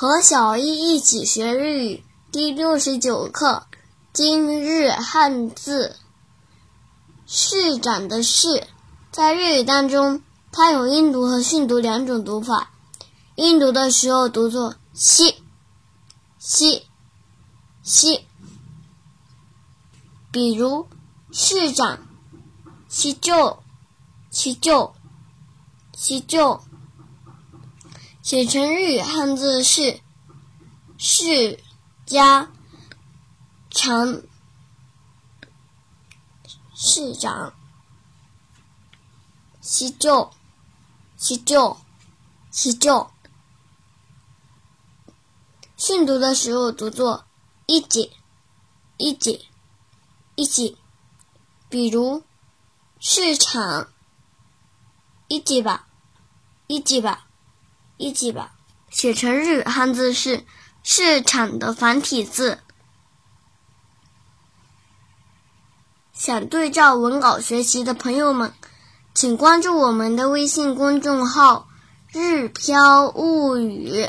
和小易一起学日语第六十九课，今日汉字“市长”的“市”，在日语当中，它有音读和训读两种读法。音读的时候读作“西”，“西”，“西”。比如“市长”，“西就”，“西就”，“西就”。写成日语汉字是“市”加“长”，市长。西就，西就，西就。训读的时候读作“一节”，“一节”，“一节”。比如“市场”，“一节吧”，“一节吧”。一起吧，写成日汉字是“市场”的繁体字。想对照文稿学习的朋友们，请关注我们的微信公众号“日飘物语”。